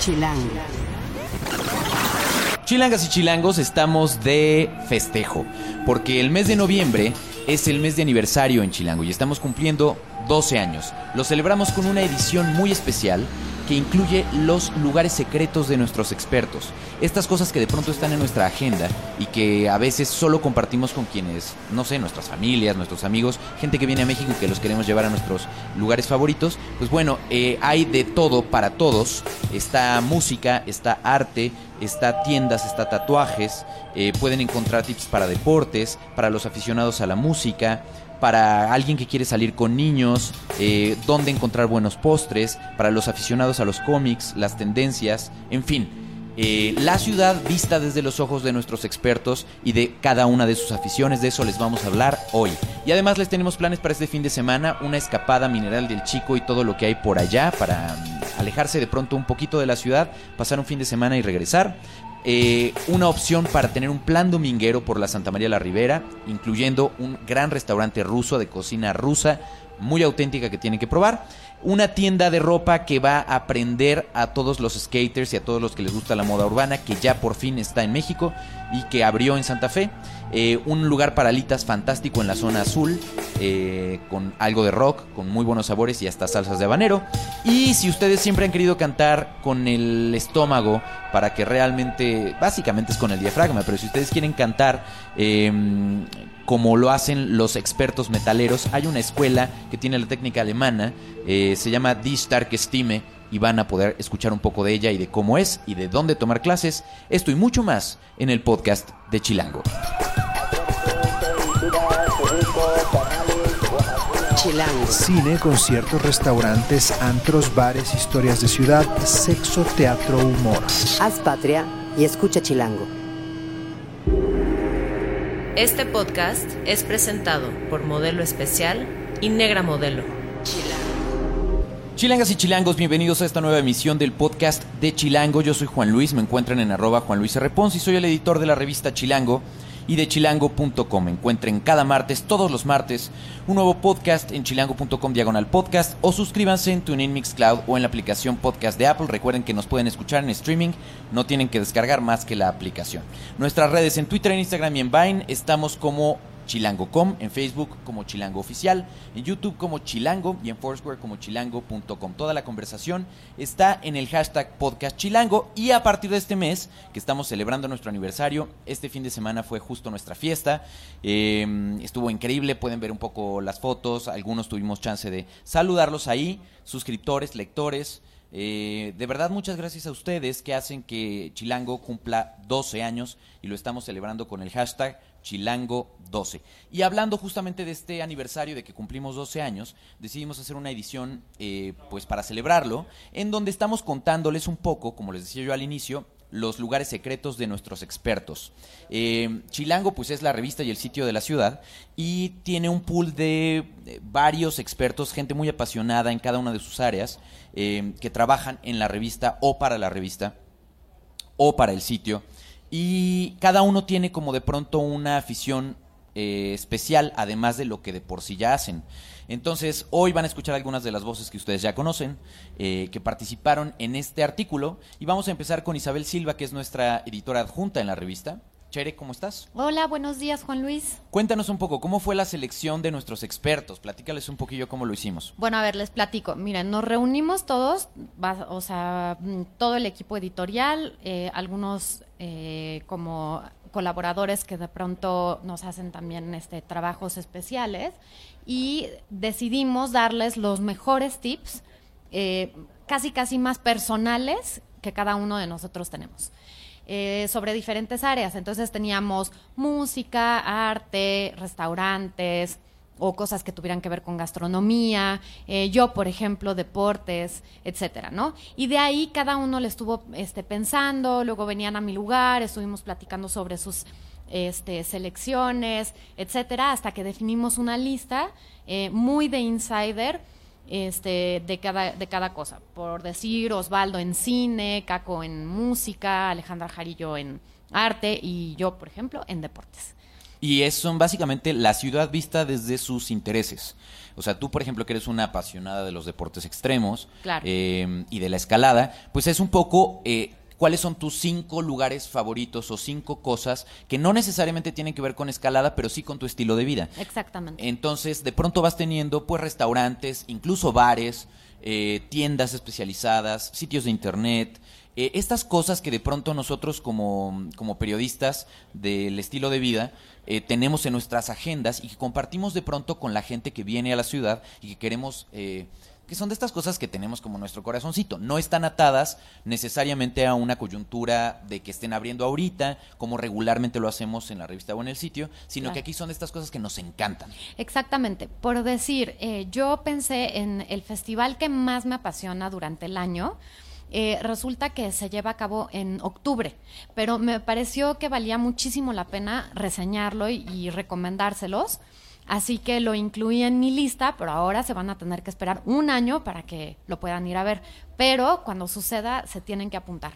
Chilango. Chilangas y chilangos estamos de festejo, porque el mes de noviembre es el mes de aniversario en Chilango y estamos cumpliendo 12 años. Lo celebramos con una edición muy especial que incluye los lugares secretos de nuestros expertos. Estas cosas que de pronto están en nuestra agenda y que a veces solo compartimos con quienes, no sé, nuestras familias, nuestros amigos, gente que viene a México y que los queremos llevar a nuestros lugares favoritos. Pues bueno, eh, hay de todo para todos. Está música, está arte, está tiendas, está tatuajes. eh, pueden encontrar tips para deportes, para los aficionados a la música para alguien que quiere salir con niños, eh, dónde encontrar buenos postres, para los aficionados a los cómics, las tendencias, en fin. eh, la ciudad vista desde los ojos de nuestros expertos y de cada una de sus aficiones, de eso les vamos a hablar hoy. Y además les tenemos planes para este fin de semana, una escapada mineral del Chico y todo lo que hay por allá para mm, alejarse de pronto un poquito de la ciudad, pasar un fin de semana y regresar. Eh, una opción para tener un plan dominguero por la Santa María la Ribera, incluyendo un gran restaurante ruso de cocina rusa, muy auténtica que tienen que probar. Una tienda de ropa que va a aprender a todos los skaters y a todos los que les gusta la moda urbana, que ya por fin está en México y que abrió en Santa Fe. Eh, un lugar para alitas fantástico en la zona azul, eh, con algo de rock, con muy buenos sabores y hasta salsas de habanero. Y si ustedes siempre han querido cantar con el estómago, para que realmente, básicamente es con el diafragma, pero si ustedes quieren cantar eh, como lo hacen los expertos metaleros, hay una escuela que tiene la técnica alemana, eh, se llama Die Starke Stimme y van a poder escuchar un poco de ella y de cómo es y de dónde tomar clases. Esto y mucho más en el podcast de Chilango. Chilango. Cine, conciertos, restaurantes, antros, bares, historias de ciudad, sexo, teatro, humor. Haz patria y escucha Chilango. Este podcast es presentado por Modelo Especial y Negra Modelo. Chilangas y chilangos, bienvenidos a esta nueva emisión del podcast de Chilango. Yo soy Juan Luis, me encuentran en arroba Juan Luis R. Pons y soy el editor de la revista Chilango y de chilango.com. Encuentren cada martes, todos los martes, un nuevo podcast en chilango.com diagonal podcast o suscríbanse en TuneIn Mixcloud o en la aplicación podcast de Apple. Recuerden que nos pueden escuchar en streaming, no tienen que descargar más que la aplicación. Nuestras redes en Twitter, en Instagram y en Vine estamos como chilango.com, en Facebook como Chilango Oficial, en YouTube como Chilango y en Foursquare como chilango.com. Toda la conversación está en el hashtag podcast Chilango y a partir de este mes que estamos celebrando nuestro aniversario, este fin de semana fue justo nuestra fiesta, eh, estuvo increíble, pueden ver un poco las fotos, algunos tuvimos chance de saludarlos ahí, suscriptores, lectores. Eh, de verdad, muchas gracias a ustedes que hacen que Chilango cumpla 12 años y lo estamos celebrando con el hashtag Chilango 12. Y hablando justamente de este aniversario de que cumplimos 12 años, decidimos hacer una edición eh, pues para celebrarlo, en donde estamos contándoles un poco, como les decía yo al inicio, los lugares secretos de nuestros expertos. Eh, Chilango pues es la revista y el sitio de la ciudad y tiene un pool de eh, varios expertos, gente muy apasionada en cada una de sus áreas, eh, que trabajan en la revista o para la revista o para el sitio. Y cada uno tiene como de pronto una afición eh, especial, además de lo que de por sí ya hacen. Entonces, hoy van a escuchar algunas de las voces que ustedes ya conocen, eh, que participaron en este artículo. Y vamos a empezar con Isabel Silva, que es nuestra editora adjunta en la revista. Chere, ¿cómo estás? Hola, buenos días, Juan Luis. Cuéntanos un poco, ¿cómo fue la selección de nuestros expertos? Platícales un poquillo cómo lo hicimos. Bueno, a ver, les platico. Miren, nos reunimos todos, o sea, mm, todo el equipo editorial, eh, algunos eh, como colaboradores que de pronto nos hacen también este, trabajos especiales y decidimos darles los mejores tips, eh, casi casi más personales que cada uno de nosotros tenemos. eh, sobre diferentes áreas. Entonces teníamos música, arte, restaurantes o cosas que tuvieran que ver con gastronomía, eh, yo, por ejemplo, deportes, etcétera, ¿no? Y de ahí cada uno le estuvo este, pensando, luego venían a mi lugar, estuvimos platicando sobre sus este, selecciones, etcétera, hasta que definimos una lista eh, muy de insider este, de, cada, de cada cosa. Por decir, Osvaldo en cine, Caco en música, Alejandra Jarillo en arte y yo, por ejemplo, en deportes. Y es, son básicamente la ciudad vista desde sus intereses. O sea, tú, por ejemplo, que eres una apasionada de los deportes extremos Claro. eh, y de la escalada, pues es un poco eh, cuáles son tus cinco lugares favoritos o cinco cosas que no necesariamente tienen que ver con escalada, pero sí con tu estilo de vida. Exactamente. Entonces, de pronto vas teniendo pues restaurantes, incluso bares, eh, tiendas especializadas, sitios de internet, eh, estas cosas que de pronto nosotros como, como periodistas del estilo de vida eh, tenemos en nuestras agendas y que compartimos de pronto con la gente que viene a la ciudad y que queremos... eh, que son de estas cosas que tenemos como nuestro corazoncito. No están atadas necesariamente a una coyuntura de que estén abriendo ahorita, como regularmente lo hacemos en la revista o en el sitio, sino Claro. que aquí son de estas cosas que nos encantan. Exactamente. Por decir, eh, yo pensé en el festival que más me apasiona durante el año. Eh, resulta que se lleva a cabo en octubre, pero me pareció que valía muchísimo la pena reseñarlo y, y recomendárselos. Así que lo incluí en mi lista, pero ahora se van a tener que esperar un año para que lo puedan ir a ver. Pero cuando suceda, se tienen que apuntar.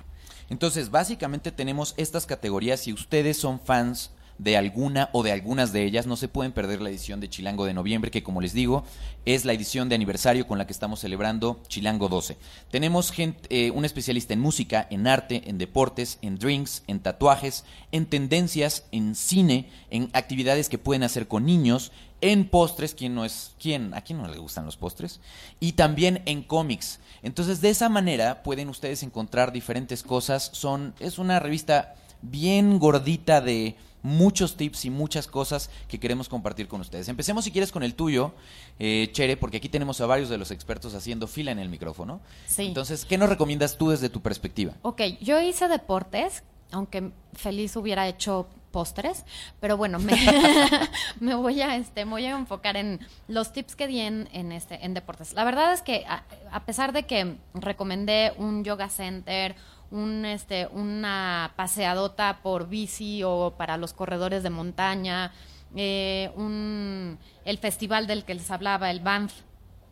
Entonces, básicamente tenemos estas categorías. Si ustedes son fans de alguna o de algunas de ellas, no se pueden perder la edición de Chilango de noviembre, que como les digo, es la edición de aniversario con la que estamos celebrando Chilango 12. Tenemos gente, eh, un especialista en música, en arte, en deportes, en drinks, en tatuajes, en tendencias, en cine, en actividades que pueden hacer con niños, en postres, ¿quién no es quién? ¿A quién no le gustan los postres? Y también en cómics. Entonces, de esa manera pueden ustedes encontrar diferentes cosas. Son es una revista bien gordita de muchos tips y muchas cosas que queremos compartir con ustedes. Empecemos si quieres con el tuyo, eh, Chere, porque aquí tenemos a varios de los expertos haciendo fila en el micrófono. Sí. Entonces, ¿qué nos recomiendas tú desde tu perspectiva? Ok, yo hice deportes, aunque feliz hubiera hecho postres, pero bueno, me, me voy a este, me voy a enfocar en los tips que di en, en este, en deportes. La verdad es que a, a pesar de que recomendé un yoga center, un este, una paseadota por bici o para los corredores de montaña, eh, un, el festival del que les hablaba, el Banff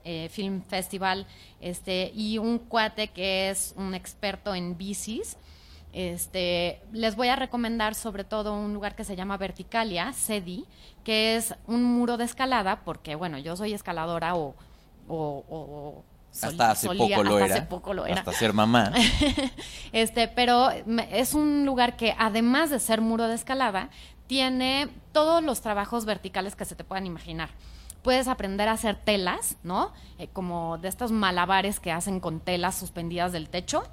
eh, Film Festival, este, y un cuate que es un experto en bicis. Este, les voy a recomendar sobre todo un lugar que se llama Verticalia, CEDI, que es un muro de escalada, porque bueno, yo soy escaladora o- o- sol- Hasta hace solía- poco lo hasta era. hace poco lo era. Hasta ser mamá. este, pero es un lugar que además de ser muro de escalada, tiene todos los trabajos verticales que se te puedan imaginar. Puedes aprender a hacer telas, ¿no? Eh, como de estos malabares que hacen con telas suspendidas del techo.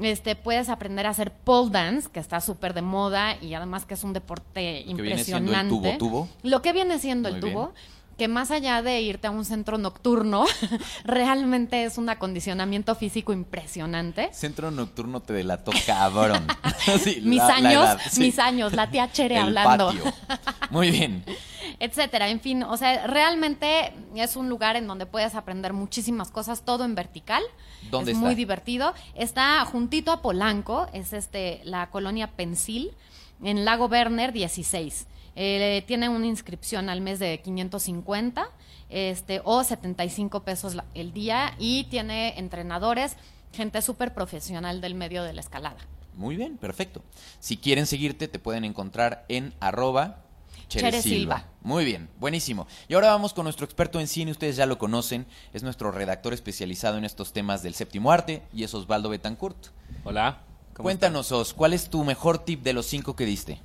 Este, puedes aprender a hacer pole dance, que está súper de moda y además que es un deporte que viene siendo el impresionante. tubo-tubo. Lo que viene siendo Muy el tubo, bien. Que más allá de irte a un centro nocturno, realmente es un acondicionamiento físico impresionante. Centro nocturno te delató cabrón. Sí, mis la- la años, edad, sí. mis años, la tía Chere El hablando, patio. Muy bien. etcétera. En fin, o sea, realmente es un lugar en donde puedes aprender muchísimas cosas, todo en vertical. ¿Dónde es está? muy divertido. Está juntito a Polanco, es este la colonia Pensil, en Lago Werner 16. Eh, tiene una inscripción al mes de 550 este, o 75 pesos el día y tiene entrenadores, gente súper profesional del medio de la escalada. Muy bien, perfecto. Si quieren seguirte, te pueden encontrar en arroba Chere Chere Silva. Silva. Muy bien, buenísimo. Y ahora vamos con nuestro experto en cine, ustedes ya lo conocen, es nuestro redactor especializado en estos temas del séptimo arte y es Osvaldo Betancourt. Hola. ¿cómo Cuéntanos, Os, ¿cuál es tu mejor tip de los cinco que diste?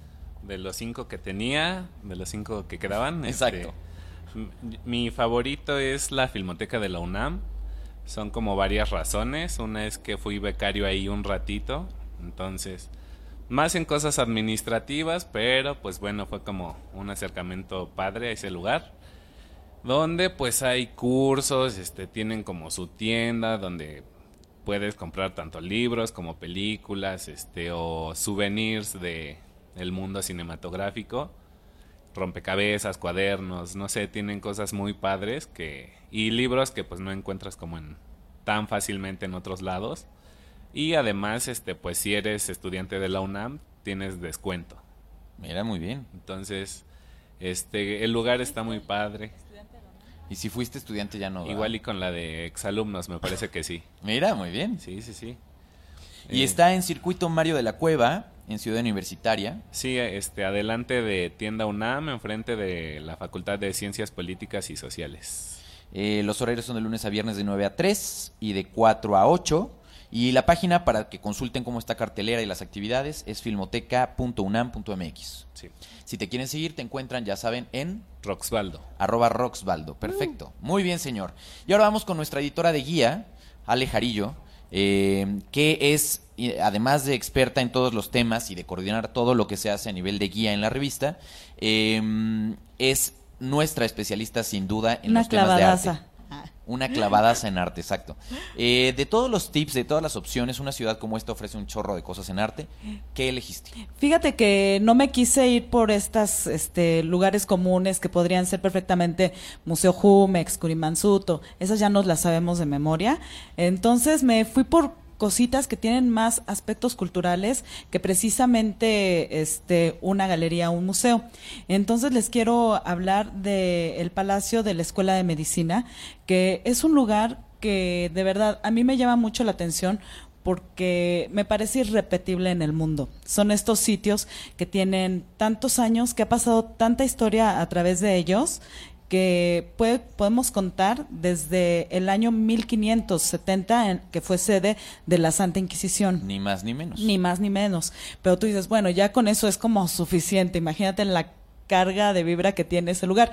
De los cinco que tenía, de los cinco que quedaban. Exacto. este, m- mi favorito es la Filmoteca de la UNAM. Son como varias razones. Una es que fui becario ahí un ratito. Entonces, más en cosas administrativas, pero pues bueno, fue como un acercamiento padre a ese lugar. Donde pues hay cursos, este, tienen como su tienda donde puedes comprar tanto libros como películas, este, o souvenirs de el mundo cinematográfico, rompecabezas, cuadernos, no sé, tienen cosas muy padres que y libros que pues no encuentras como en tan fácilmente en otros lados. Y además, este, pues si eres estudiante de la UNAM, tienes descuento. Mira, muy bien. Entonces, este, el lugar está muy padre. Y si fuiste estudiante ya no. ¿verdad? Igual y con la de exalumnos, me parece que sí. Mira, muy bien. Sí, sí, sí. Y Eh, está en Circuito Mario de la Cueva, en Ciudad Universitaria. Sí, este, adelante de Tienda UNAM, enfrente de la Facultad de Ciencias Políticas y Sociales. Eh, los horarios son de lunes a viernes de 9 a 3 y de 4 a 8. Y la página para que consulten cómo está cartelera y las actividades es filmoteca.unam.mx. Sí. Si te quieren seguir, te encuentran, ya saben, en Roxvaldo. arroba roxvaldo. Perfecto. Muy bien, señor. Y ahora vamos con nuestra editora de guía, Ale Jarillo, eh, que es, además de experta en todos los temas y de coordinar todo lo que se hace a nivel de guía en la revista, eh, es nuestra especialista sin duda en Una los temas de arte. Una clavadaza en arte, exacto. Eh, de todos los tips, de todas las opciones, una ciudad como esta ofrece un chorro de cosas en arte. ¿Qué elegiste? Fíjate que no me quise ir por estos este, lugares comunes que podrían ser perfectamente Museo Jumex, Curimansuto, esas ya nos las sabemos de memoria. Entonces me fui por cositas que tienen más aspectos culturales que precisamente este una galería un museo. Entonces les quiero hablar del el Palacio de la Escuela de Medicina, que es un lugar que de verdad a mí me llama mucho la atención porque me parece irrepetible en el mundo. Son estos sitios que tienen tantos años, que ha pasado tanta historia a través de ellos, que puede- podemos contar desde el año 1570, en- que fue sede de la Santa Inquisición. Ni más ni menos. Ni más ni menos. Pero tú dices, bueno, ya con eso es como suficiente. Imagínate la carga de vibra que tiene ese lugar.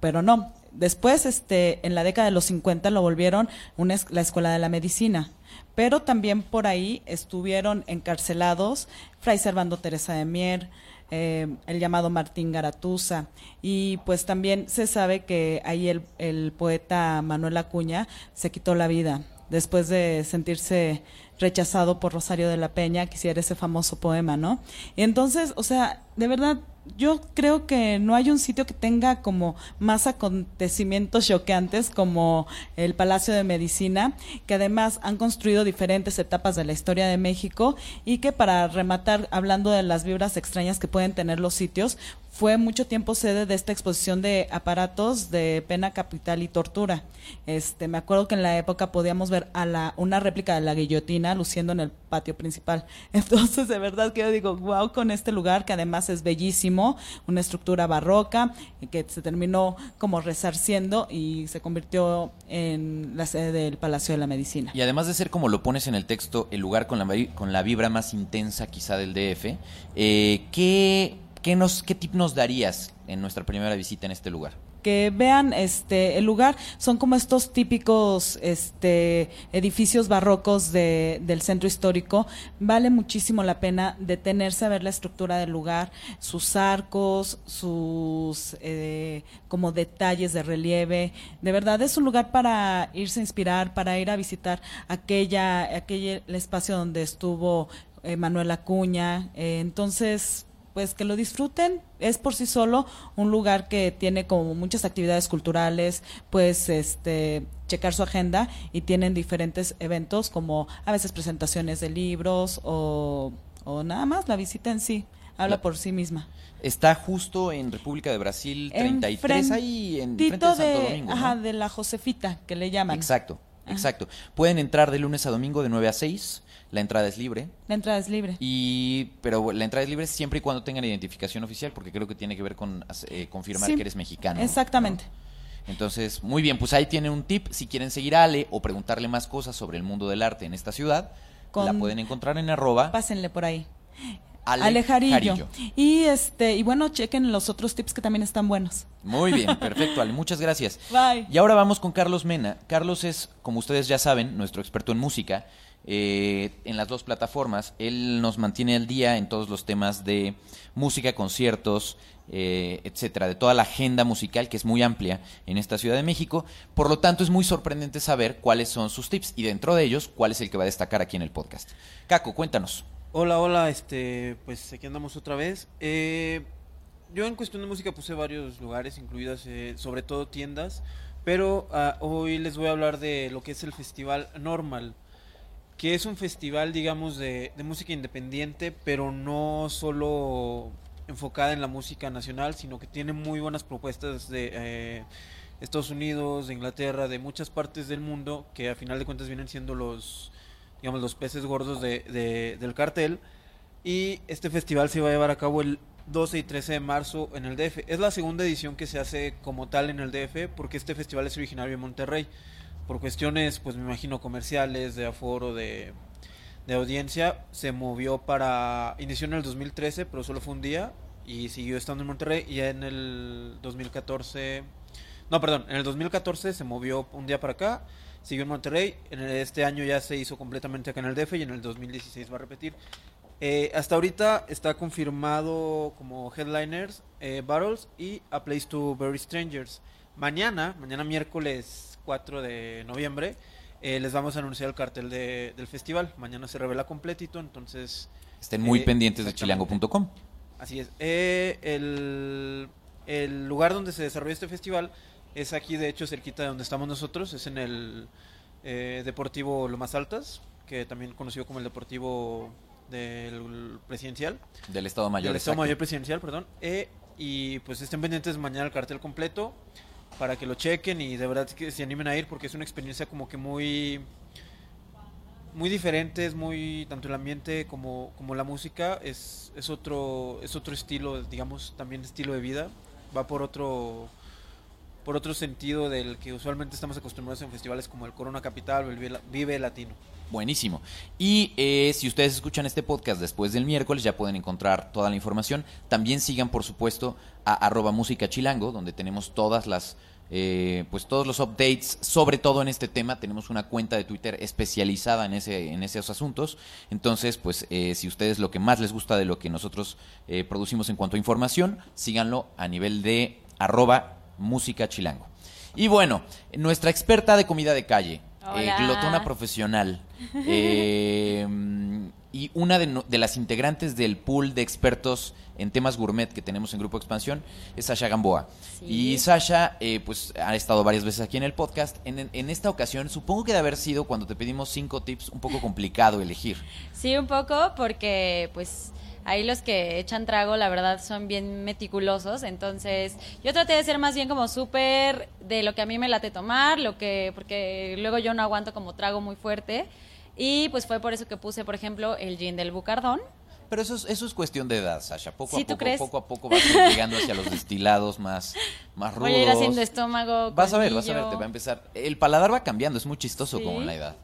Pero no. Después, este, en la década de los 50 lo volvieron una, la Escuela de la Medicina. Pero también por ahí estuvieron encarcelados Fray Servando Teresa de Mier, eh, el llamado Martín Garatuza. Y pues también se sabe que ahí el, el poeta Manuel Acuña se quitó la vida después de sentirse rechazado por Rosario de la Peña, que hiciera ese famoso poema, ¿no? Y entonces, o sea, de verdad, yo creo que no hay un sitio que tenga como más acontecimientos choqueantes como el Palacio de Medicina, que además han construido diferentes etapas de la historia de México y que para rematar, hablando de las vibras extrañas que pueden tener los sitios, fue mucho tiempo sede de esta exposición de aparatos de pena capital y tortura. Este, me acuerdo que en la época podíamos ver a la una réplica de la guillotina luciendo en el patio principal. Entonces, de verdad que yo digo, wow, con este lugar que además es bellísimo, una estructura barroca que se terminó como resarciendo y se convirtió en la sede del Palacio de la Medicina. Y además de ser como lo pones en el texto, el lugar con la, con la vibra más intensa quizá del DF, eh, ¿qué, qué, nos, ¿qué tip nos darías en nuestra primera visita en este lugar? que vean este el lugar. Son como estos típicos este edificios barrocos de, del centro histórico. Vale muchísimo la pena detenerse a ver la estructura del lugar sus arcos sus eh, como detalles de relieve. De verdad es un lugar para irse a inspirar para ir a visitar aquella aquel el espacio donde estuvo eh, Manuel Acuña. Eh, entonces pues que lo disfruten. Es por sí solo un lugar que tiene como muchas actividades culturales, pues este checar su agenda y tienen diferentes eventos como a veces presentaciones de libros o, o nada más la visita en sí habla La- por sí misma. Está justo en República de Brasil 33, ahí en frente de Santo Domingo. ¿no? ajá, de la Josefita que le llaman. Exacto, exacto. Pueden entrar de lunes a domingo de 9 a 6, la entrada es libre. La entrada es libre. Y, pero la entrada es libre siempre y cuando tengan identificación oficial, porque creo que tiene que ver con eh, confirmar Sí, que eres mexicano. Exactamente. ¿no? Entonces, muy bien, pues ahí tienen un tip. Si quieren seguir a Ale o preguntarle más cosas sobre el mundo del arte en esta ciudad, Con- la pueden encontrar en arroba Pásenle por ahí. Ale Alejarillo. Jarillo. Y este y bueno, chequen los otros tips que también están buenos. Muy bien, perfecto, Ale. Muchas gracias. Bye. Y ahora vamos con Carlos Mena. Carlos es, como ustedes ya saben, nuestro experto en música eh, en las dos plataformas. Él nos mantiene al día en todos los temas de música, conciertos, eh, etcétera, de toda la agenda musical que es muy amplia en esta Ciudad de México. Por lo tanto, es muy sorprendente saber cuáles son sus tips y dentro de ellos, cuál es el que va a destacar aquí en el podcast. Caco, cuéntanos. Hola, hola, este, pues aquí andamos otra vez. Eh, yo en cuestión de música puse varios lugares, incluidas eh, sobre todo tiendas, pero ah, hoy les voy a hablar de lo que es el Festival Normal, que es un festival, digamos, de, música independiente, pero no solo enfocada en la música nacional, sino que tiene muy buenas propuestas de eh, Estados Unidos, de Inglaterra, de muchas partes del mundo, que a final de cuentas vienen siendo los digamos, los peces gordos de, de- del cartel. Y este festival se va a llevar a cabo el 12 y 13 de marzo en el DF. Es la segunda edición que se hace como tal en el DF porque este festival es originario de Monterrey. Por cuestiones, pues me imagino, comerciales, de aforo, de, de audiencia, se movió para... Inició en el 2013, pero solo fue un día y siguió estando en Monterrey. Y ya en el 2014... No, perdón, en el 2014 se movió un día para acá, siguió en Monterrey. En este año ya se hizo completamente acá en el DF y en el 2016 va a repetir. Eh, hasta ahorita está confirmado como headliners eh, Battles y A Place to Bury Strangers. Mañana, mañana miércoles 4 de noviembre, eh, les vamos a anunciar el cartel de- del festival. Mañana se revela completito, entonces... Estén muy eh, pendientes de chilango.com. Así es. Eh, el, el lugar donde se desarrolla este festival es aquí, de hecho, cerquita de donde estamos nosotros. Es en el eh, Deportivo Lomas Altas, que también conocido como el Deportivo del Presidencial. Del Estado Mayor. del Estado. Mayor Presidencial, perdón. Eh, y pues estén pendientes mañana el cartel completo para que lo chequen y de verdad que se animen a ir porque es una experiencia como que muy muy diferente, es muy tanto el ambiente como, como la música es, es otro es otro estilo, digamos, también estilo de vida, va por otro por otro sentido del que usualmente estamos acostumbrados en festivales como el Corona Capital o el Vive- Latino. Buenísimo. Y eh, si ustedes escuchan este podcast después del miércoles, ya pueden encontrar toda la información. También sigan, por supuesto, a arroba música chilango, donde tenemos todas las, eh, pues todos los updates, sobre todo en este tema. Tenemos una cuenta de Twitter especializada en ese, en esos asuntos. Entonces, pues, eh, si ustedes lo que más les gusta de lo que nosotros eh, producimos en cuanto a información, síganlo a nivel de arroba música chilango. Y bueno, nuestra experta de comida de calle, eh, glotona profesional eh, y una de, no- de las integrantes del pool de expertos en temas gourmet que tenemos en Grupo Expansión es Sasha Gamboa. Sí. Y Sasha, eh, pues ha estado varias veces aquí en el podcast. En esta ocasión, supongo que de haber sido cuando te pedimos cinco tips, un poco complicado elegir. Sí, un poco, porque pues ahí los que echan trago, la verdad, son bien meticulosos. Entonces, yo traté de ser más bien como súper de lo que a mí me late tomar, lo que, porque luego yo no aguanto como trago muy fuerte. Y pues fue por eso que puse, por ejemplo, el gin del Bucardón. Pero eso es, eso es cuestión de edad, Sasha. Poco ¿Sí, a poco, crees? poco a poco vas llegando hacia los destilados más, más rudos. Voy a ir haciendo estómago. Vas a ver, vas a ver, te va a empezar. El paladar va cambiando, es muy chistoso Sí. como en la edad.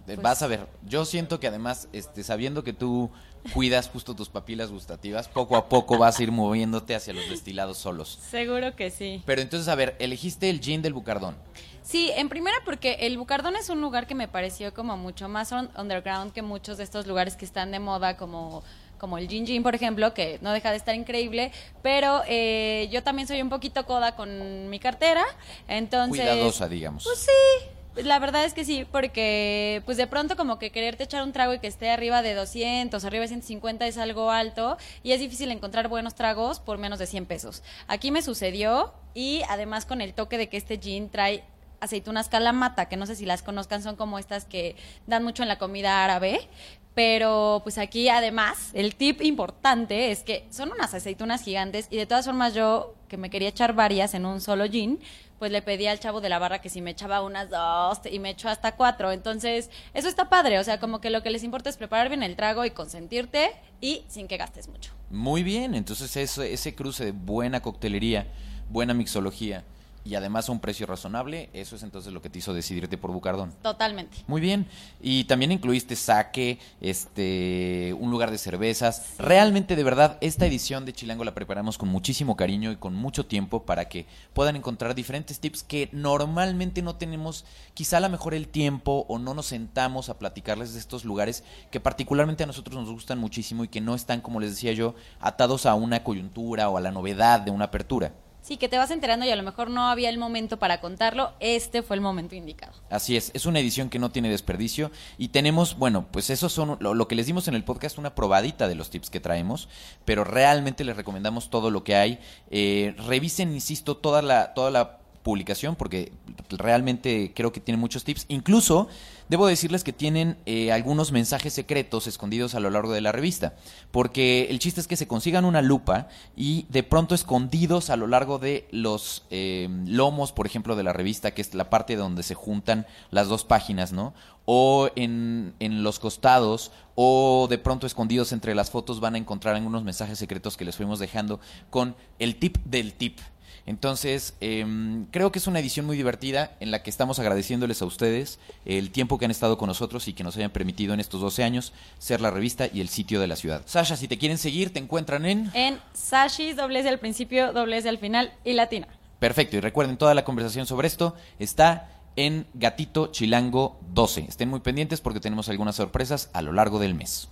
Eh, pues- Vas a ver, yo siento que además, este, sabiendo que tú cuidas justo tus papilas gustativas, poco a poco vas a ir moviéndote hacia los destilados solos. Seguro que sí. Pero entonces, a ver, elegiste el gin del Bucardón. Sí, en primera porque el Bucardón es un lugar que me pareció como mucho más un- underground que muchos de estos lugares que están de moda como como el Gin Gin, por ejemplo, que no deja de estar increíble, pero eh, yo también soy un poquito coda con mi cartera, entonces... Cuidadosa, digamos. Pues sí, la verdad es que sí, porque pues de pronto como que quererte echar un trago y que esté arriba de 200, arriba de 150 es algo alto y es difícil encontrar buenos tragos por menos de 100 pesos. Aquí me sucedió y además con el toque de que este gin trae aceitunas calamata, que no sé si las conozcan, son como estas que dan mucho en la comida árabe. Pero pues aquí además el tip importante es que son unas aceitunas gigantes y de todas formas yo que me quería echar varias en un solo gin, pues le pedí al chavo de la barra que si me echaba unas dos y me echó hasta cuatro. Entonces eso está padre, o sea como que lo que les importa es preparar bien el trago y consentirte y sin que gastes mucho. Muy bien, entonces eso, ese cruce de buena coctelería, buena mixología y además a un precio razonable, eso es entonces lo que te hizo decidirte por Bucardón. Totalmente. Muy bien. Y también incluiste saque, este, un lugar de cervezas. Realmente, de verdad, esta edición de Chilango la preparamos con muchísimo cariño y con mucho tiempo para que puedan encontrar diferentes tips que normalmente no tenemos, quizá a lo mejor el tiempo o no nos sentamos a platicarles de estos lugares que particularmente a nosotros nos gustan muchísimo y que no están, como les decía yo, atados a una coyuntura o a la novedad de una apertura. Sí, que te vas enterando y a lo mejor no había el momento para contarlo, este fue el momento indicado. Así es, es una edición que no tiene desperdicio y tenemos, bueno, pues eso son lo, que les dimos en el podcast, una probadita de los tips que traemos, pero realmente les recomendamos todo lo que hay. Eh, revisen, insisto, toda la, toda la publicación porque realmente creo que tiene muchos tips. Incluso debo decirles que tienen eh, algunos mensajes secretos escondidos a lo largo de la revista. Porque el chiste es que se consigan una lupa y de pronto escondidos a lo largo de los eh, lomos, por ejemplo, de la revista, que es la parte donde se juntan las dos páginas, ¿no? O en, en los costados, o de pronto escondidos entre las fotos van a encontrar algunos mensajes secretos que les fuimos dejando con el tip del tip. Entonces, em, creo que es una edición muy divertida en la que estamos agradeciéndoles a ustedes el tiempo que han estado con nosotros y que nos hayan permitido en estos 12 años ser la revista y el sitio de la ciudad. Sasha, si te quieren seguir, te encuentran en... En Sashis, doblez al principio, doblez al final y latina. Perfecto, y recuerden, toda la conversación sobre esto está en Gatito Chilango 12. Estén muy pendientes porque tenemos algunas sorpresas a lo largo del mes.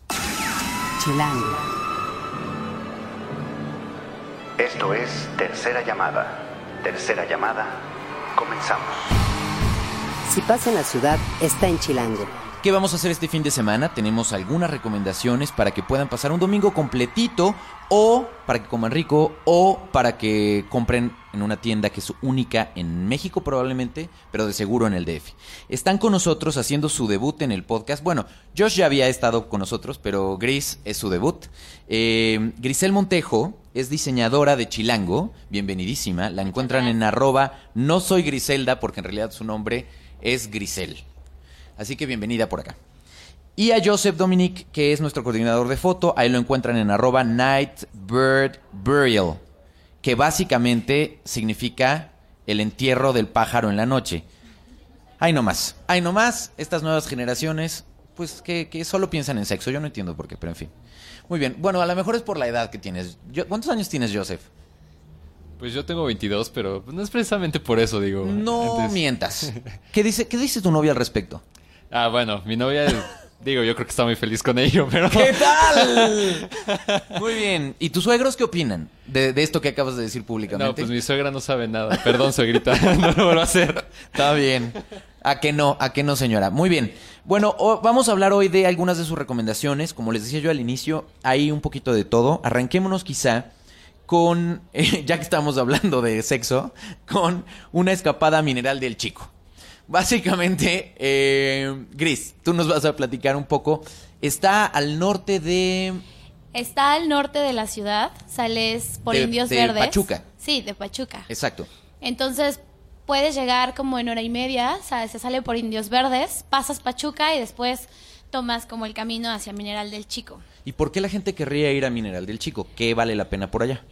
Chilango. Esto es Tercera Llamada. Tercera Llamada. Comenzamos. Si pasa en la ciudad, está en Chilango. ¿Qué vamos a hacer este fin de semana? Tenemos algunas recomendaciones para que puedan pasar un domingo completito o para que coman rico o para que compren en una tienda que es única en México probablemente, pero de seguro en el DF. Están con nosotros haciendo su debut en el podcast. Bueno, Josh ya había estado con nosotros, pero Gris es su debut. Eh, Grisel Montejo es diseñadora de Chilango, bienvenidísima. La encuentran en arroba no soy Griselda porque en realidad su nombre es Grisel. Así que bienvenida por acá. Y a Joseph Dominic, que es nuestro coordinador de foto, ahí lo encuentran en arroba Nightbird Burial, que básicamente significa el entierro del pájaro en la noche. Ay, no más. Ay, no más. Estas nuevas generaciones, pues que, que solo piensan en sexo. Yo no entiendo por qué, pero en fin. Muy bien. Bueno, a lo mejor es por la edad que tienes. Yo- ¿Cuántos años tienes, Joseph? Pues yo tengo 22, pero no es precisamente por eso, digo. No Entonces- mientas. ¿Qué dice, ¿Qué dice tu novia al respecto? Ah, bueno, mi novia, digo, yo creo que está muy feliz con ello, pero... ¿Qué tal? Muy bien. ¿Y tus suegros qué opinan de, de esto que acabas de decir públicamente? No, pues mi suegra no sabe nada. Perdón, suegrita, no lo vuelvo a hacer. Está bien. ¿A que no? ¿A que no, señora? Muy bien. Bueno, o- vamos a hablar hoy de algunas de sus recomendaciones. Como les decía yo al inicio, hay un poquito de todo. Arranquémonos quizá con, eh, ya que estamos hablando de sexo, con una escapada mineral del chico. Básicamente, eh, Gris, tú nos vas a platicar un poco. Está al norte de... Está al norte de la ciudad, sales por De- Indios de Verdes. Pachuca. Sí, de Pachuca. Exacto. Entonces, puedes llegar como en hora y media, o sea, se sale por Indios Verdes, pasas Pachuca y después tomas como el camino hacia Mineral del Chico. ¿Y por qué la gente querría ir a Mineral del Chico? ¿Qué vale la pena por allá?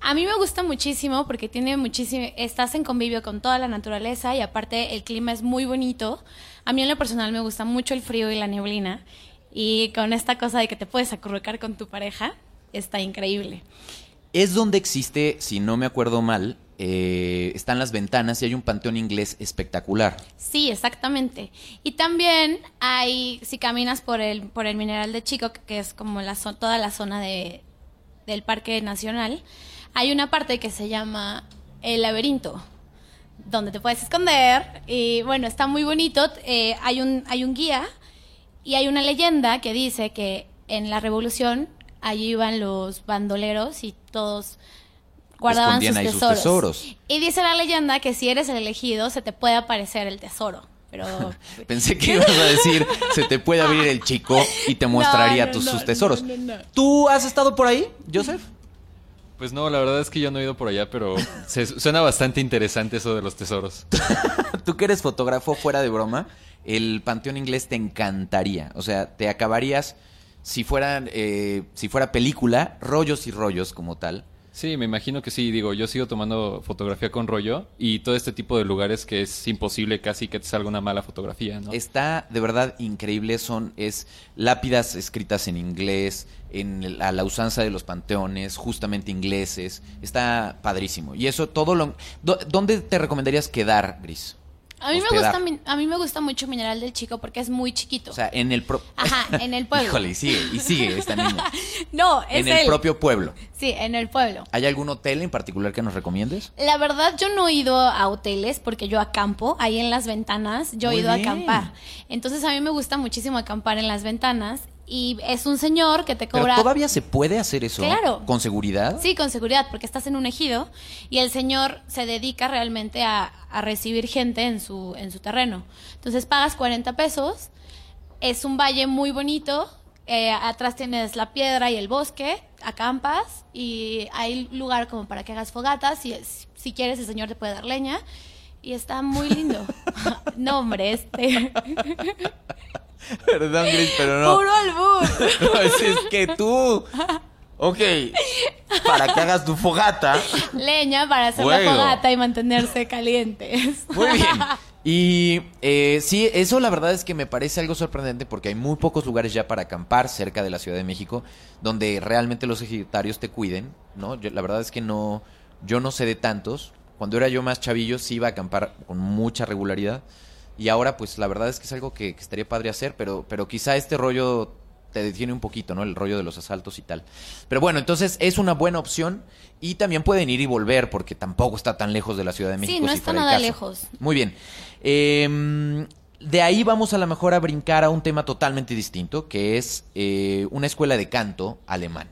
A mí me gusta muchísimo porque tiene muchísimo, estás en convivio con toda la naturaleza y aparte el clima es muy bonito. A mí en lo personal me gusta mucho el frío y la neblina y con esta cosa de que te puedes acurrucar con tu pareja, está increíble. Es donde existe, si no me acuerdo mal, eh, están las ventanas y hay un panteón inglés espectacular. Sí, exactamente. Y también hay, si caminas por el, por el Mineral de Chico, que es como la toda la zona de, del Parque Nacional, hay una parte que se llama el laberinto, donde te puedes esconder. Y bueno, está muy bonito. Eh, hay, un, hay un guía y hay una leyenda que dice que en la revolución allí iban los bandoleros y todos guardaban sus ahí sus tesoros. tesoros. Y dice la leyenda que si eres el elegido se te puede aparecer el tesoro. Pero Pensé que ibas a decir, se te puede abrir el chico y te mostraría no, tus, no, sus tesoros. ¿Tú has estado por ahí, Joseph? Pues no, la verdad es que yo no he ido por allá, pero se, suena bastante interesante eso de los tesoros. Tú que eres fotógrafo, fuera de broma, el panteón inglés te encantaría. O sea, te acabarías, si fuera, eh, si fuera película, rollos y rollos como tal. Sí, me imagino que sí. Digo, yo sigo tomando fotografía con rollo y todo este tipo de lugares que es imposible casi que te salga una mala fotografía, ¿no? Está de verdad increíble, son es lápidas escritas en inglés, en el- a la usanza de los panteones, justamente ingleses. Está padrísimo. Y eso todo lo ¿Dó- ¿Dónde te recomendarías quedar, Gris? A mí me gusta a mí me gusta mucho Mineral del Chico porque es muy chiquito. O sea, en el pro- Ajá, en el pueblo. Híjole, y sigue, y sigue esta niña. no, es en el propio pueblo. Sí, en el pueblo. ¿Hay algún hotel en particular que nos recomiendes? La verdad, yo no he ido a hoteles porque yo acampo ahí en las ventanas. Yo he ido bien. a acampar. Entonces, a mí me gusta muchísimo acampar en las ventanas y es un señor que te Pero cobra... todavía se puede hacer eso. Claro. Con seguridad. Sí, con seguridad, porque estás en un ejido y el señor se dedica realmente a, a recibir gente en su, en su terreno. Entonces pagas 40 pesos, es un valle muy bonito, eh, atrás tienes la piedra y el bosque, acampas y hay lugar como para que hagas fogatas, si, si quieres el señor te puede dar leña y está muy lindo. no, hombre, este... Perdón, Gris, pero no. Puro albur. No, es, es que tú. Ok. Para que hagas tu fogata. Leña para hacer la fogata y mantenerse calientes. Muy bien. Y eh, sí, eso la verdad es que me parece algo sorprendente porque hay muy pocos lugares ya para acampar cerca de la Ciudad de México donde realmente los ejidatarios te cuiden, ¿no? Yo, la verdad es que no, yo no sé de tantos. Cuando era yo más chavillo sí iba a acampar con mucha regularidad y ahora pues la verdad es que es algo que, que estaría padre hacer, pero, pero quizá este rollo te detiene un poquito, ¿no? El rollo de los asaltos y tal. Pero bueno, entonces es una buena opción y también pueden ir y volver porque tampoco está tan lejos de la Ciudad de Sí, México. no si está nada lejos. Muy bien. Eh, de ahí vamos a lo mejor a brincar a un tema totalmente distinto, que es eh, una escuela de canto alemán.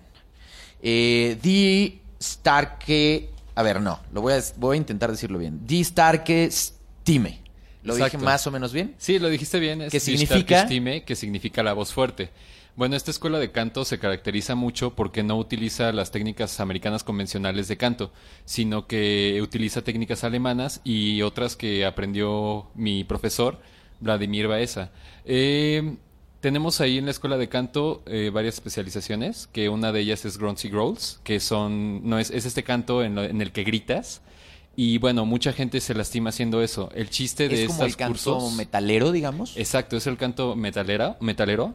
Eh, Die Starke... A ver, no, lo voy a, voy a intentar decirlo bien. Die Starke Stimme. ¿Lo Exacto. dije más o menos bien? Sí, lo dijiste bien. Es ¿Qué significa? que significa la voz fuerte. Bueno, esta escuela de canto se caracteriza mucho porque no utiliza las técnicas americanas convencionales de canto, sino que utiliza técnicas alemanas y otras que aprendió mi profesor, Vladimir Baeza. Eh, tenemos ahí en la escuela de canto eh, varias especializaciones, que una de ellas es Grunts y Growls, que son, no es, es este canto en, lo- en el que gritas. Y bueno, mucha gente se lastima haciendo eso. El chiste de Es como el canto cursos- metalero, digamos. Exacto, es el canto metalera, metalero.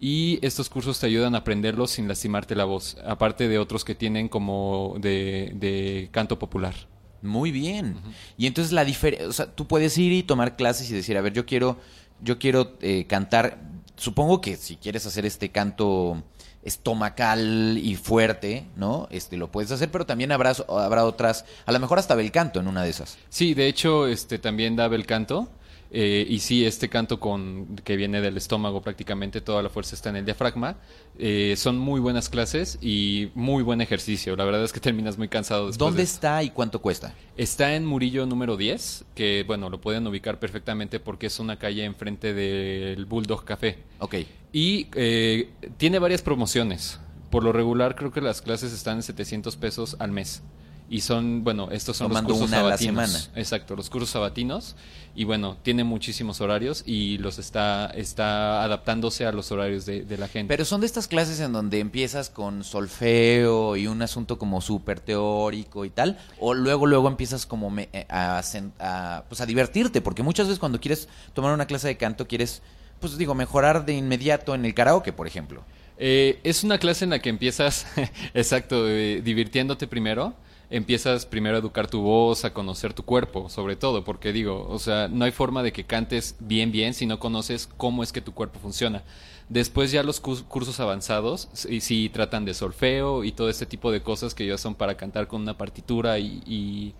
Y estos cursos te ayudan a aprenderlo sin lastimarte la voz, aparte de otros que tienen como de, de canto popular. Muy bien. Y entonces la diferencia, o sea, tú puedes ir y tomar clases y decir, a ver, yo quiero, yo quiero eh, cantar. Supongo que si quieres hacer este canto estomacal y fuerte, ¿no? Este lo puedes hacer, pero también habrá, habrá otras, a lo mejor hasta bel canto en una de esas. Sí, de hecho, este también da el canto. Eh, y sí, este canto con que viene del estómago prácticamente toda la fuerza está en el diafragma. eh, son muy buenas clases y muy buen ejercicio. La verdad es que terminas muy cansado después. ¿Dónde de está y cuánto cuesta? Está en Murillo número 10, que bueno, lo pueden ubicar perfectamente porque es una calle enfrente del Bulldog Café. Ok. Y eh, tiene varias promociones. Por lo regular creo que las clases están en 700 pesos al mes. Y son, bueno, estos son Tomando los cursos una a la sabatinos. semana. Exacto, los cursos sabatinos. Y bueno, tiene muchísimos horarios y los está, está adaptándose a los horarios de, de la gente. Pero son de estas clases en donde empiezas con solfeo y un asunto como súper teórico y tal, o luego luego empiezas como me- eh, a, pues a divertirte, porque muchas veces cuando quieres tomar una clase de canto quieres, pues digo, mejorar de inmediato en el karaoke, por ejemplo. Eh, es una clase en la que empiezas, exacto, eh, divirtiéndote primero. Empiezas primero a educar tu voz, a conocer tu cuerpo, sobre todo, porque digo, o sea, no hay forma de que cantes bien, bien si no conoces cómo es que tu cuerpo funciona. Después ya los cursos avanzados, sí, sí tratan de solfeo y todo este tipo de cosas que ya son para cantar con una partitura y, y,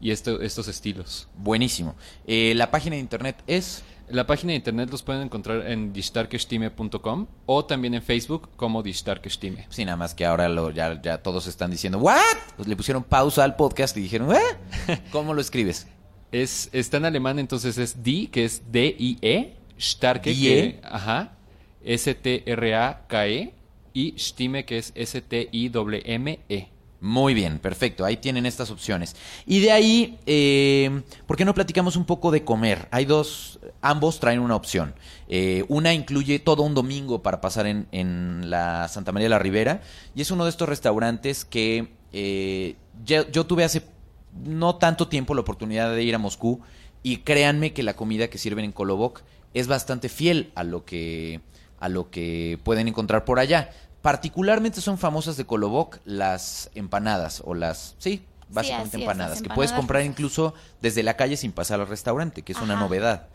y esto- estos estilos. Buenísimo. Eh, la página de internet es... La página de internet los pueden encontrar en distarkestime.com o también en Facebook como Distarkestime. Sí, nada más que ahora lo, ya, ya todos están diciendo, ¿what? Pues le pusieron pausa al podcast y dijeron, ¿eh? ¿Cómo lo escribes? Es, está en alemán, entonces es Die, que es D-I-E, Starke, Die. que, ajá, S-T-R-A-K-E, E, y Stimme, que es S-T-I-M-E. Muy bien, perfecto. Ahí tienen estas opciones. Y de ahí, eh, ¿por qué no platicamos un poco de comer? Hay dos, ambos traen una opción. Eh, una incluye todo un domingo para pasar en, en la Santa María de la Ribera y es uno de estos restaurantes que eh, yo, tuve hace no tanto tiempo la oportunidad de ir a Moscú y créanme que la comida que sirven en Kolobok es bastante fiel a lo que a lo que pueden encontrar por allá. Particularmente son famosas de Kolobok las empanadas o las sí, básicamente empanadas, que puedes comprar incluso desde la calle sin pasar al restaurante, que es una novedad.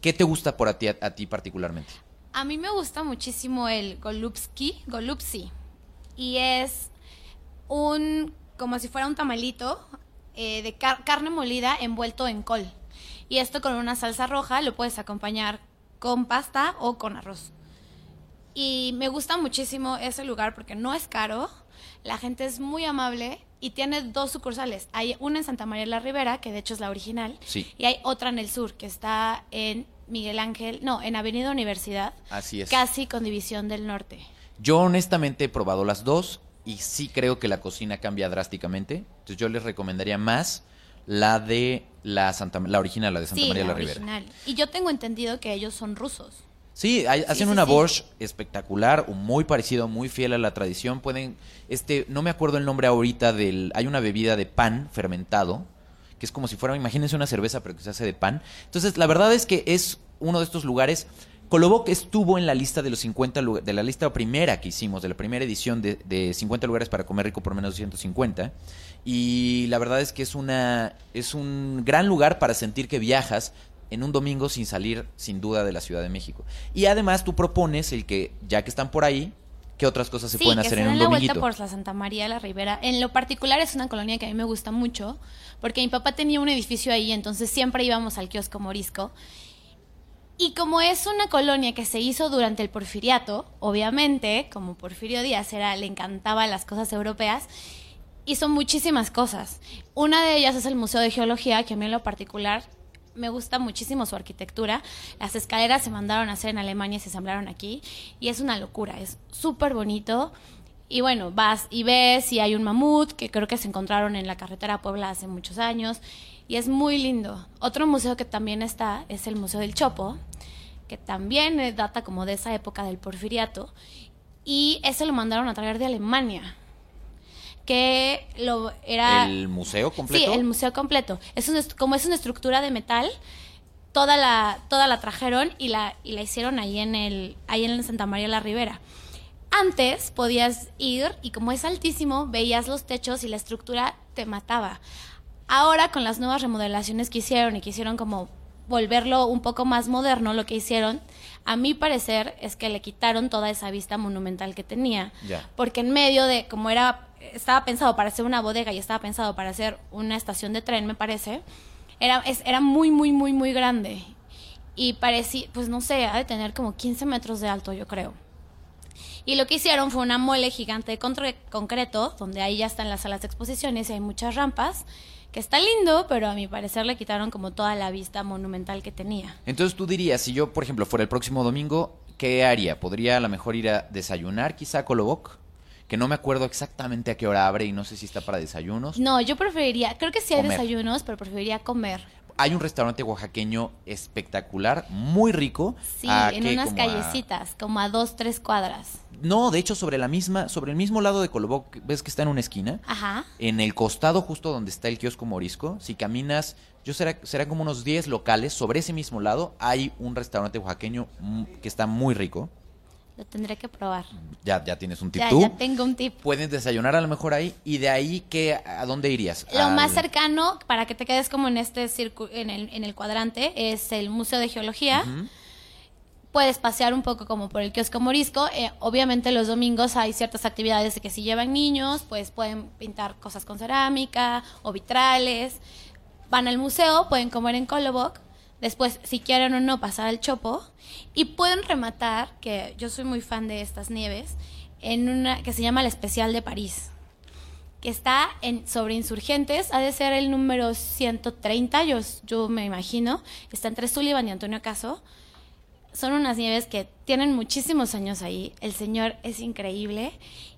¿Qué te gusta por a ti, a ti particularmente? A mí me gusta muchísimo el Golubski, Golubsi. Y es un, como si fuera un tamalito eh, de car- carne molida envuelto en col. Y esto con una salsa roja lo puedes acompañar con pasta o con arroz. Y me gusta muchísimo ese lugar porque no es caro, la gente es muy amable y tiene dos sucursales. Hay una en Santa María la Ribera, que de hecho es la original, Sí. y hay otra en el sur, que está en Miguel Ángel, no, en Avenida Universidad, Así es. casi con División del Norte. Yo honestamente he probado las dos y sí creo que la cocina cambia drásticamente. Entonces yo les recomendaría más la de la Santa la original, la de Santa sí, María la la Ribera. original. Y yo tengo entendido que ellos son rusos. Sí, hay- hacen sí, una sí. borscht espectacular, o muy parecido, muy fiel a la tradición. Pueden, este, no me acuerdo el nombre ahorita del, hay una bebida de pan fermentado, que es como si fuera, imagínense una cerveza, pero que se hace de pan. Entonces, la verdad es que es uno de estos lugares. Coloboc estuvo en la lista de los 50 lugares, de la lista primera que hicimos, de la primera edición de, de 50 lugares para comer rico por menos de 150. Y la verdad es que es una, es un gran lugar para sentir que viajas en un domingo sin salir sin duda de la Ciudad de México. Y además tú propones el que, ya que están por ahí, ¿qué otras cosas se sí, pueden hacer en un la dominguito? vuelta por la Santa María de la Ribera. En lo particular es una colonia que a mí me gusta mucho, porque mi papá tenía un edificio ahí, entonces siempre íbamos al kiosco morisco. Y como es una colonia que se hizo durante el porfiriato, obviamente, como Porfirio Díaz era, le encantaba las cosas europeas, hizo muchísimas cosas. Una de ellas es el Museo de Geología, que a mí en lo particular me gusta muchísimo su arquitectura. Las escaleras se mandaron a hacer en Alemania y se ensamblaron aquí. Y es una locura, es súper bonito. Y bueno, vas y ves y hay un mamut que creo que se encontraron en la carretera Puebla hace muchos años. Y es muy lindo. Otro museo que también está es el Museo del Chopo, que también eh, data como de esa época del porfiriato. Y ese lo mandaron a traer de Alemania. Que lo era... ¿El museo completo? Sí, el museo completo. Es un como es una estructura de metal, toda la, toda la trajeron y la, y la hicieron ahí en el, ahí en Santa María la Ribera. Antes podías ir y como es altísimo, veías los techos y la estructura te mataba. Ahora con las nuevas remodelaciones que hicieron y que hicieron como volverlo un poco más moderno, lo que hicieron, a mi parecer es que le quitaron toda esa vista monumental que tenía porque en medio de, como era, estaba pensado para hacer una bodega y estaba pensado para hacer una estación de tren, me parece, era, es- era muy, muy, muy, muy grande. Y parecía, pues no sé, ha de tener como 15 metros de alto, yo creo. Y lo que hicieron fue una mole gigante de concreto, donde ahí ya están las salas de exposiciones y hay muchas rampas, que está lindo, pero a mi parecer le quitaron como toda la vista monumental que tenía. Entonces tú dirías, si yo, por ejemplo, fuera el próximo domingo, ¿qué haría? ¿Podría a lo mejor ir a desayunar quizá a Coloboc? Que no me acuerdo exactamente a qué hora abre y no sé si está para desayunos. No, yo preferiría, creo que sí hay Comer. desayunos, pero preferiría comer. Hay un restaurante oaxaqueño espectacular, muy rico. Sí, ¿A en unas Como a- callecitas, como a dos, tres cuadras. No, de hecho, sobre la misma, sobre el mismo lado de Coloboc, ves que está en una esquina. Ajá. En el costado justo donde está el kiosco morisco, si caminas, yo será, será como unos 10 locales, sobre ese mismo lado hay un restaurante oaxaqueño mm, que está muy rico. Lo tendré que probar. Ya, ya tienes un tip Ya, tú. ya tengo un tip. Puedes desayunar a lo mejor ahí y de ahí ¿qué, a dónde irías? Lo Al- más cercano, para que te quedes como en este círculo, en el, en el cuadrante, es el Museo de Geología. Puedes pasear un poco como por el kiosco morisco. Eh, obviamente los domingos hay ciertas actividades de que si llevan niños, pues pueden pintar cosas con cerámica o vitrales. Van al museo, pueden comer en Coloboc. Después, si quieren o no, pasar al Chopo. Y pueden rematar, que yo soy muy fan de estas nieves, en una que se llama el Especial de París que está en, sobre insurgentes, ha de ser el número 130, yo, yo me imagino, está entre Sullivan y Antonio Caso. Son unas nieves que tienen muchísimos años ahí, el señor es increíble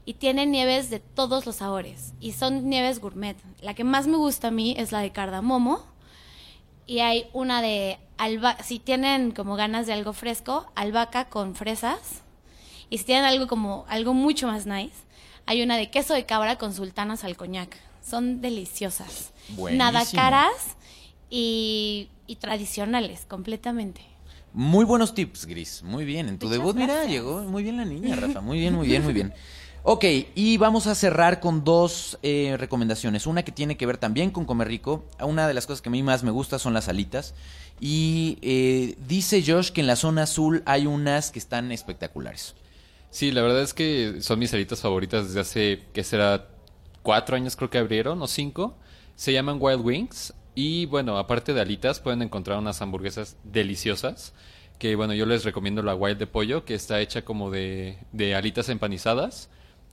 y tiene nieves de todos los sabores y son nieves gourmet. La que más me gusta a mí es la de cardamomo y hay una de albahaca, si tienen como ganas de algo fresco, albahaca con fresas y si tienen algo como algo mucho más nice, hay una de queso de cabra con sultanas al coñac. Son deliciosas. Nada caras y, y tradicionales, completamente. Muy buenos tips, Gris. Muy bien. En tu Muchas debut, mira, llegó muy bien la niña, Rafa. Muy bien, muy bien, muy bien. Ok, y vamos a cerrar con dos eh, recomendaciones. Una que tiene que ver también con comer rico. Una de las cosas que a mí más me gusta son las alitas. Y eh, dice Josh que en la zona azul hay unas que están espectaculares. Sí, la verdad es que son mis alitas favoritas desde hace, ¿qué será? Cuatro años creo que abrieron, o cinco. Se llaman Wild Wings. Y bueno, aparte de alitas, pueden encontrar unas hamburguesas deliciosas que bueno, yo les recomiendo la wild de pollo, que está hecha como de, de alitas empanizadas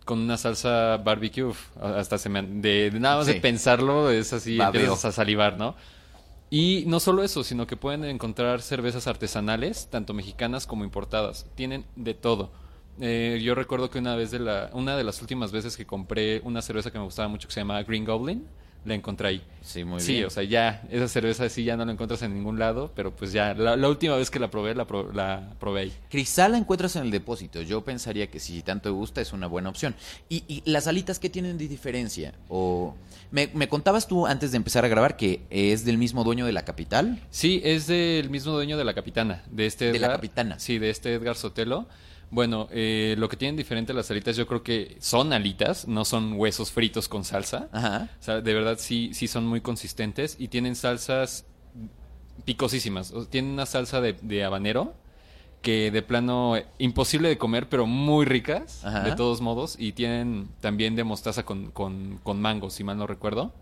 con una salsa barbecue, hasta se me... De, de nada más Sí. de pensarlo es así, Babeo. empiezas a salivar, ¿no? Y no solo eso, sino que pueden encontrar cervezas artesanales, tanto mexicanas como importadas. Tienen de todo. Eh, yo recuerdo que una vez de la, una de las últimas veces que compré una cerveza que me gustaba mucho que se llama Green Goblin, la encontré ahí. Sí, muy sí, bien. o sea, ya, esa cerveza sí ya no la encuentras en ningún lado, pero pues ya, la, la última vez que la probé, la, pro- la probé ahí. Cristal la encuentras en el depósito. Yo pensaría que si tanto te gusta es una buena opción. ¿Y, y las alitas qué tienen de diferencia? O me, me contabas tú antes de empezar a grabar que es del mismo dueño de la capital. Sí, es del mismo dueño de la capitana, de este De la. Capitana. Sí, de este Edgar Sotelo. Bueno, eh, lo que tienen diferente las alitas, yo creo que son alitas, no son huesos fritos con salsa. Ajá. O sea, de verdad sí, sí son muy consistentes y tienen salsas picosísimas. O- Tienen una salsa de, de habanero que de plano eh, imposible de comer, pero muy ricas, Ajá. de todos modos. Y tienen también de mostaza con, con, con mango, si mal no recuerdo,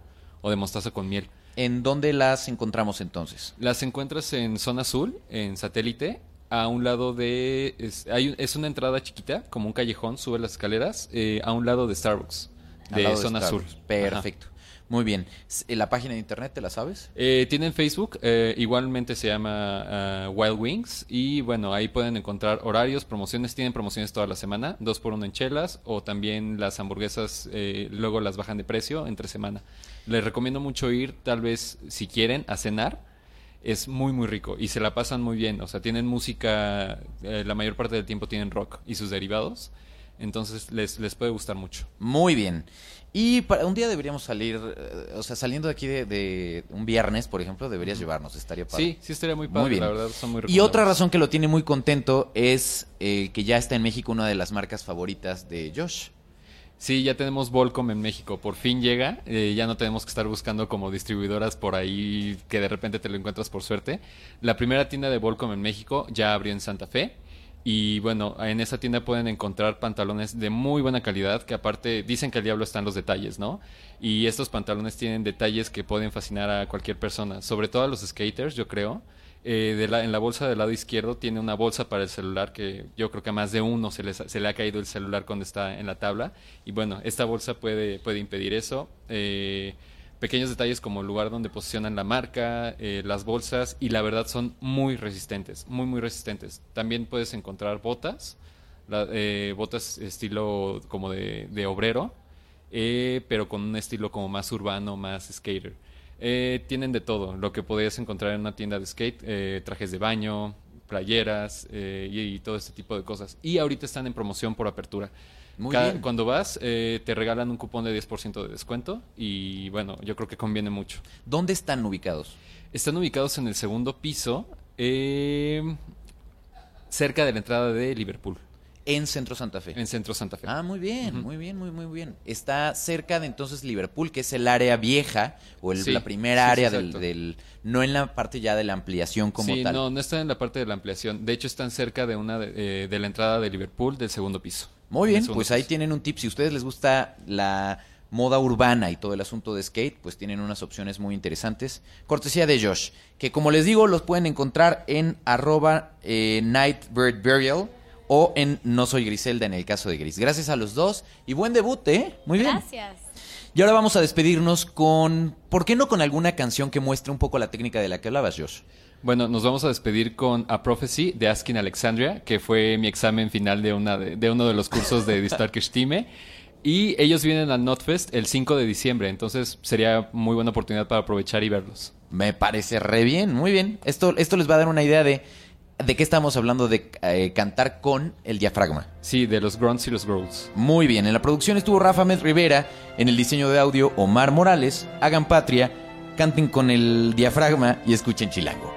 o de mostaza con miel. ¿En dónde las encontramos entonces? Las encuentras en Zona Azul, en satélite, a un lado de... Es, hay, es una entrada chiquita, como un callejón, sube las escaleras, eh, a un lado de Starbucks, de lado Zona Azul. Starbucks. Perfecto. Muy bien. S- ¿La página de internet te la sabes? Eh, tienen Facebook, eh, igualmente se llama ah, Wild Wings y bueno, ahí pueden encontrar horarios, promociones, tienen promociones toda la semana, dos por uno en chelas o también las hamburguesas eh, luego las bajan de precio entre semana. Les recomiendo mucho ir, tal vez si quieren, a cenar. Es muy muy rico y se la pasan muy bien, o sea, tienen música, eh, la mayor parte del tiempo tienen rock y sus derivados, entonces les, les puede gustar mucho. Muy bien. Y para un día deberíamos salir, eh, o sea, saliendo de aquí de, de un viernes, por ejemplo, deberías llevarnos, estaría padre. Sí, sí estaría muy padre, bien. la verdad, son muy Y otra razón que lo tiene muy contento es eh, que ya está en México una de las marcas favoritas de Josh. Sí, ya tenemos Volcom en México. Por fin llega. Eh, ya no tenemos que estar buscando como distribuidoras por ahí que de repente te lo encuentras por suerte. La primera tienda de Volcom en México ya abrió en Santa Fe. Y bueno, en esa tienda pueden encontrar pantalones de muy buena calidad, que aparte dicen que el diablo está en los detalles, ¿no? Y estos pantalones tienen detalles que pueden fascinar a cualquier persona, sobre todo a los skaters, yo creo. Eh, de la- en la bolsa del lado izquierdo tiene una bolsa para el celular que yo creo que a más de uno se, les- se le ha caído el celular cuando está en la tabla. Y bueno, esta bolsa puede, puede impedir eso. Eh, pequeños detalles como el lugar donde posicionan la marca, eh, las bolsas, y la verdad son muy resistentes, muy, muy resistentes. También puedes encontrar botas, la- eh, botas estilo como de, de obrero, eh, pero con un estilo como más urbano, más skater. Eh, tienen de todo, lo que podrías encontrar en una tienda de skate, eh, trajes de baño, playeras eh, y, y todo este tipo de cosas. Y ahorita están en promoción por apertura. Muy Cada- bien. Cuando vas, eh, te regalan un cupón de 10% de descuento y bueno, yo creo que conviene mucho. ¿Dónde están ubicados? Están ubicados en el segundo piso, eh, cerca de la entrada de Liverpool, En Centro Santa Fe. en Centro Santa Fe. Ah, muy bien, muy bien, muy, muy bien. Está cerca de entonces Liverpool, que es el área vieja, o el- Sí, la primera sí, sí, área del, No en la parte ya de la ampliación como sí, tal. no, no están en la parte de la ampliación. De hecho, están cerca de una de, eh, de la entrada de Liverpool del segundo piso. Muy bien, pues ahí tienen un tip. Si a ustedes les gusta la moda urbana y todo el asunto de skate, pues tienen unas opciones muy interesantes. Cortesía de Josh, que como les digo, los pueden encontrar en arroba eh, nightbirdburial o en No Soy Griselda en el caso de Gris. Gracias a los dos y buen debut, ¿eh? Muy bien. Gracias. Y ahora vamos a despedirnos con, ¿por qué no con alguna canción que muestre un poco la técnica de la que hablabas, Josh? Bueno, nos vamos a despedir con A Prophecy de Asking Alexandria, que fue mi examen final de, una de, de uno de los cursos de Die Starke Stimme. Y ellos vienen al Notfest el 5 de diciembre, entonces sería muy buena oportunidad para aprovechar y verlos. Me parece re bien, muy bien. Esto, esto les va a dar una idea de de qué estamos hablando de eh, cantar con el diafragma. Sí, de los Grunts y los Growls. Muy bien, en la producción estuvo Rafa Med Rivera, en el diseño de audio Omar Morales. Hagan patria, canten con el diafragma y escuchen chilango.